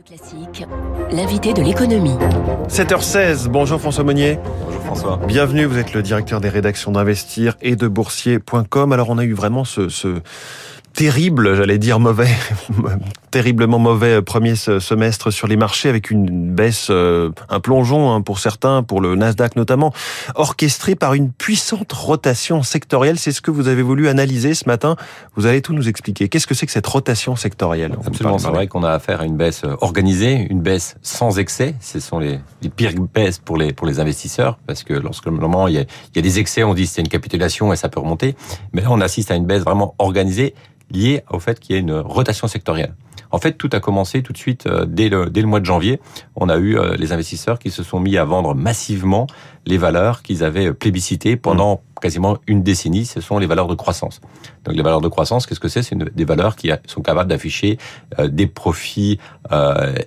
Radio Classique, l'invité de l'économie. 7h16, bonjour François Monnier. Bonjour François. Bienvenue, vous êtes le directeur des rédactions d'Investir et de Boursier.com. Alors on a eu vraiment ce, ce terrible, j'allais dire mauvais, terriblement mauvais premier semestre sur les marchés avec une baisse, euh, un plongeon hein, pour certains, pour le Nasdaq notamment, orchestré par une puissante rotation sectorielle. C'est ce que vous avez voulu analyser ce matin. Vous allez tout nous expliquer. Qu'est-ce que c'est que cette rotation sectorielle? Absolument, c'est vrai qu'on a affaire à une baisse organisée, une baisse sans excès. Ce sont les, les pires baisses pour les pour les investisseurs parce que lorsque moment il y a, il y a des excès, on dit c'est une capitulation et ça peut remonter. Mais là, on assiste à une baisse vraiment organisée lié au fait qu'il y ait une rotation sectorielle. En fait, tout a commencé tout de suite euh, dès le, mois de janvier. On a eu euh, les investisseurs qui se sont mis à vendre massivement les valeurs qu'ils avaient plébiscitées pendant quasiment une décennie. Ce sont les valeurs de croissance. Donc les valeurs de croissance, qu'est-ce que c'est? C'est des valeurs qui sont capables d'afficher euh, des profits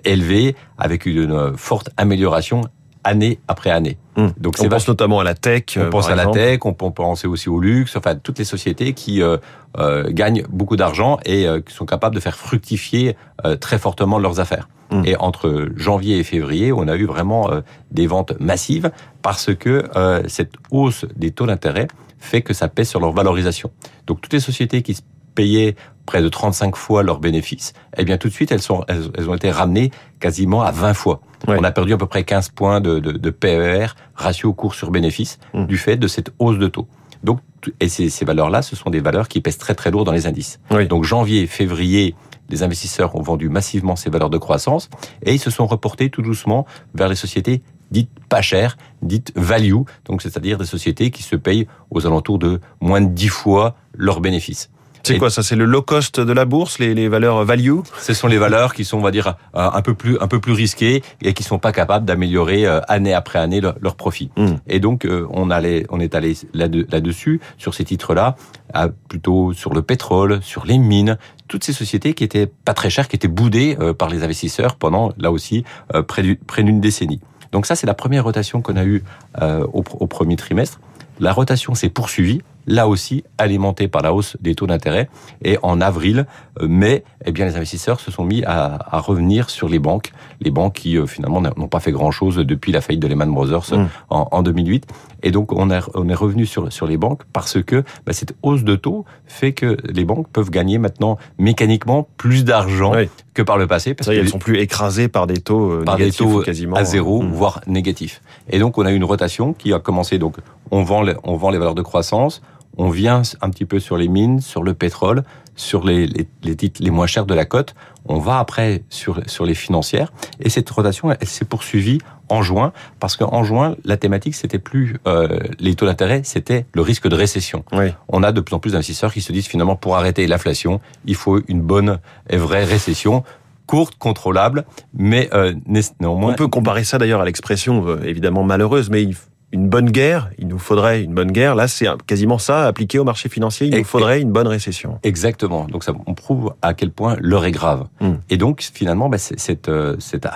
élevés avec une forte amélioration année après année. Hum. Donc on pense notamment à la tech. On pense à la tech, on peut penser aussi au luxe, enfin toutes les sociétés qui euh, euh, gagnent beaucoup d'argent et euh, qui sont capables de faire fructifier euh, très fortement leurs affaires. Hum. Et entre janvier et février, on a eu vraiment euh, des ventes massives parce que cette hausse des taux d'intérêt fait que ça pèse sur leur valorisation. Donc toutes les sociétés qui payaient près de 35 fois leurs bénéfices, eh bien tout de suite elles, sont, elles, elles ont été ramenées quasiment à 20 fois. Ouais. On a perdu à peu près 15 points de, de, de PER, ratio cours sur bénéfice, mmh. du fait de cette hausse de taux. Donc, et ces, ces valeurs-là, ce sont des valeurs qui pèsent très très lourd dans les indices. Oui. Donc janvier, février, les investisseurs ont vendu massivement ces valeurs de croissance et ils se sont reportés tout doucement vers les sociétés dites pas chères, dites value, donc c'est-à-dire des sociétés qui se payent aux alentours de moins de 10 fois leurs bénéfices. C'est quoi ça C'est le low cost de la bourse, les, les, valeurs value? Ce sont les valeurs qui sont, on va dire, un peu plus un peu plus risquées et qui sont pas capables d'améliorer euh, année après année leurs leur profit. Hmm. Mm. Et donc euh, on allait, on est allé là-dessus sur ces titres-là, plutôt sur le pétrole, sur les mines, toutes ces sociétés qui étaient pas très chères, qui étaient boudées euh, par les investisseurs pendant là aussi près d'une décennie. Donc ça c'est la première rotation qu'on a eue au, au premier trimestre. La rotation s'est poursuivie là aussi alimenté par la hausse des taux d'intérêt. Et en avril, mai, eh bien, les investisseurs se sont mis à, à revenir sur les banques, les banques qui euh, finalement n'ont pas fait grand-chose depuis la faillite de Lehman Brothers mmh. en, en, 2008. Et donc, on, a, on est revenu sur, sur les banques parce que bah, cette hausse de taux fait que les banques peuvent gagner maintenant mécaniquement plus d'argent oui. que par le passé. Parce qu'elles ne sont plus écrasées par des taux, euh, par négatifs des taux quasiment à zéro, mmh. voire négatifs. Et donc, on a eu une rotation qui a commencé. Donc, on vend, les, on vend les valeurs de croissance, on vient un petit peu sur les mines, sur le pétrole, sur les, les, les, titres les moins chers de la cote. On va après sur, sur les financières. Et cette rotation, elle, elle s'est poursuivie en juin, parce qu'en juin, la thématique, c'était plus euh, les taux d'intérêt, c'était le risque de récession. Oui. On a de plus en plus d'investisseurs qui se disent finalement, pour arrêter l'inflation, il faut une bonne et vraie récession courte, contrôlable, mais euh, néanmoins... On peut comparer ça d'ailleurs à l'expression euh, évidemment malheureuse, mais il une bonne guerre, il nous faudrait une bonne guerre. Là, c'est quasiment ça appliqué au marché financier. Il nous faudrait une bonne récession. Exactement. Donc, ça, on prouve à quel point l'heure est grave. Mm. Et donc, finalement, bah, cette, euh, cette,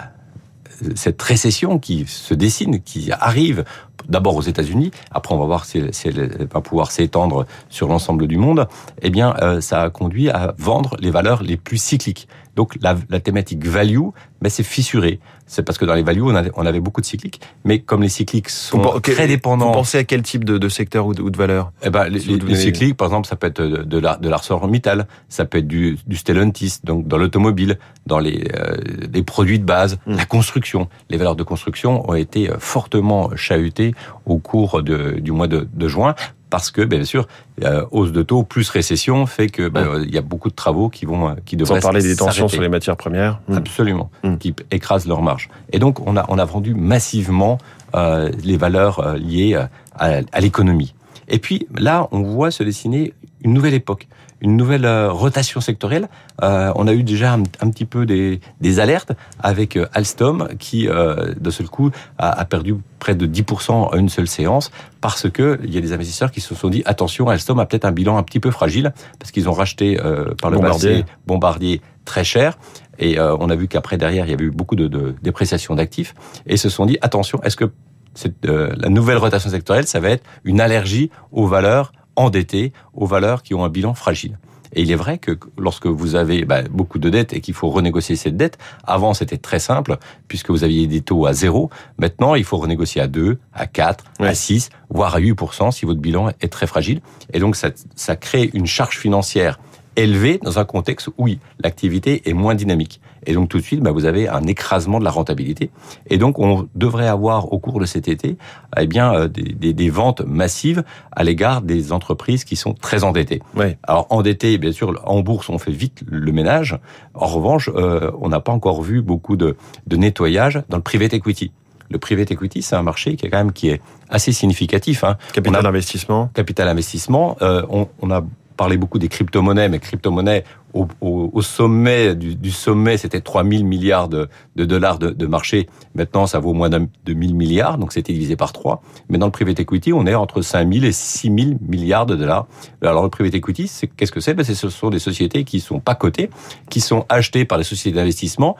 cette récession qui se dessine, qui arrive d'abord aux États-Unis, après on va voir si, si elle va pouvoir s'étendre sur l'ensemble du monde, eh bien, euh, ça a conduit à vendre les valeurs les plus cycliques. Donc la, la thématique value, mais c'est fissuré. C'est parce que dans les values, on, avait, on avait beaucoup de cycliques, mais comme les cycliques sont vous, très dépendants. Vous pensez à quel type de, de secteur ou de, ou de valeur? Eh ben, les, les, les, cycliques, par exemple, ça peut être de, de, de l'ArcelorMittal, ça peut être du, du Stellantis, donc dans l'automobile, dans les, euh, les produits de base, mmh. la construction. Les valeurs de construction ont été fortement chahutées au cours de, du mois de, de juin parce que bien sûr euh, hausse de taux plus récession fait que ben, il ouais. y a beaucoup de travaux qui vont qui devraient sans parler des tensions sur les matières premières. Absolument. Mmh. qui écrasent leur marge et donc on a on a vendu massivement euh, les valeurs euh, liées à, à l'économie. Et puis là on voit se dessiner une nouvelle époque une nouvelle euh, rotation sectorielle. Euh, on a eu déjà un, un petit peu des, des, alertes avec euh, Alstom qui, euh, de seul coup, a, a, perdu près de 10% en une seule séance parce que il y a des investisseurs qui se sont dit attention, Alstom a peut-être un bilan un petit peu fragile parce qu'ils ont racheté euh, par le passé Bombardier très cher. Et on a vu qu'après derrière il y avait eu beaucoup de, de dépréciation d'actifs et ils se sont dit attention, est-ce que cette, euh, la nouvelle rotation sectorielle, ça va être une allergie aux valeurs endettés aux valeurs qui ont un bilan fragile. Et il est vrai que lorsque vous avez bah, beaucoup de dettes et qu'il faut renégocier cette dette, avant c'était très simple puisque vous aviez des taux à zéro. Maintenant, il faut renégocier à 2, à 4, à 6, voire à 8% si votre bilan est très fragile. Et donc ça, ça crée une charge financière élevé dans un contexte où oui, l'activité est moins dynamique. Et donc tout de suite, bah, vous avez un écrasement de la rentabilité. Et donc on devrait avoir au cours de cet été, eh bien, euh, des, des, des ventes massives à l'égard des entreprises qui sont très endettées. Alors endettées, bien sûr, en bourse, on fait vite le ménage. En revanche, euh, on n'a pas encore vu beaucoup de, de nettoyage dans le private equity. Le private equity, c'est un marché qui est quand même qui est assez significatif. Hein. Capital investissement. Capital investissement. Euh, on, on a parlé beaucoup des crypto-monnaies, mais crypto-monnaies, au, sommet du, sommet, c'était 3 000 milliards de, dollars de, marché. Maintenant, ça vaut moins de 1 000 milliards, donc c'était divisé par 3. Mais dans le private equity, on est entre 5 000 et 6 000 milliards de dollars. Alors le private equity, qu'est-ce que c'est? Ben, Ce sont des sociétés qui sont pas cotées, qui sont achetées par les sociétés d'investissement,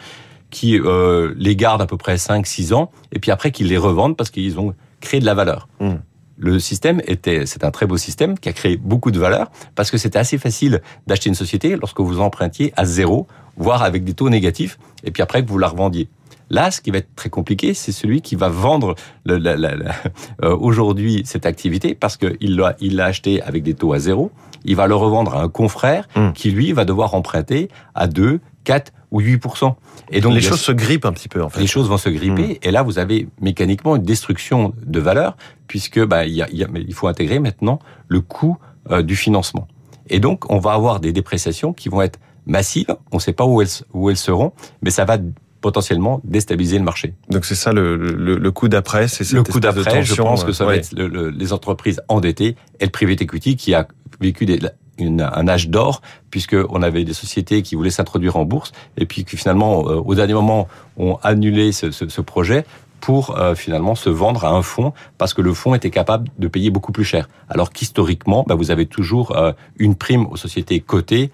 qui euh, les gardent à peu près 5-6 ans, et puis après qu'ils les revendent parce qu'ils ont créé de la valeur. Mmh le système était, c'est un très beau système qui a créé beaucoup de valeur parce que c'était assez facile d'acheter une société lorsque vous empruntiez à zéro, voire avec des taux négatifs, et puis après que vous la revendiez. Là, ce qui va être très compliqué, c'est celui qui va vendre euh, aujourd'hui cette activité parce qu'il l'a il l'a acheté avec des taux à zéro. Il va le revendre à un confrère mmh. qui, lui, va devoir emprunter à 2, 4 ou 8%. Et donc les choses se grippent un petit peu en fait. Les choses vont se gripper mmh. et là vous avez mécaniquement une destruction de valeur puisque bah, il, y a, il, y a, il faut intégrer maintenant le coût euh, du financement. Et donc on va avoir des dépréciations qui vont être massives. On ne sait pas où elles, où elles seront, mais ça va potentiellement déstabiliser le marché. Donc c'est ça le, le, le coup d'après, c'est le coup d'après. Je pense que ça ouais. va être le, les entreprises endettées et le private equity qui a vécu des, un âge d'or, puisque on avait des sociétés qui voulaient s'introduire en bourse, et puis qui finalement, euh, au dernier moment, ont annulé ce projet pour euh, finalement se vendre à un fonds parce que le fonds était capable de payer beaucoup plus cher. Alors qu'historiquement, bah, vous avez toujours euh, une prime aux sociétés cotées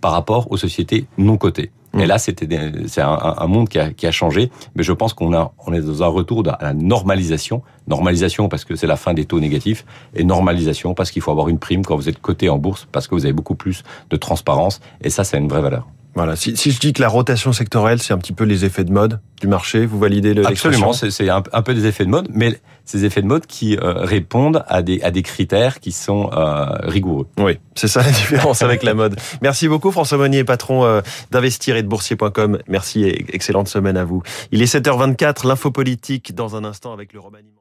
par rapport aux sociétés non cotées. Et là, c'était c'est un, un, monde qui a, qui a, changé, mais je pense qu'on a on est dans un retour à la normalisation. Normalisation parce que c'est la fin des taux négatifs et normalisation parce qu'il faut avoir une prime quand vous êtes coté en bourse parce que vous avez beaucoup plus de transparence et ça, c'est une vraie valeur. Voilà. Si, si, je dis que la rotation sectorielle, c'est un petit peu les effets de mode du marché, vous validez le Absolument, c'est un, un, peu des effets de mode, mais ces effets de mode qui euh, répondent à des, à des critères qui sont euh, rigoureux. Oui, c'est ça la différence avec la mode. Merci beaucoup François Monnier, patron euh, d'investir et de boursier.com. Merci et excellente semaine à vous. Il est 7h24, l'info politique dans un instant avec le remaniement.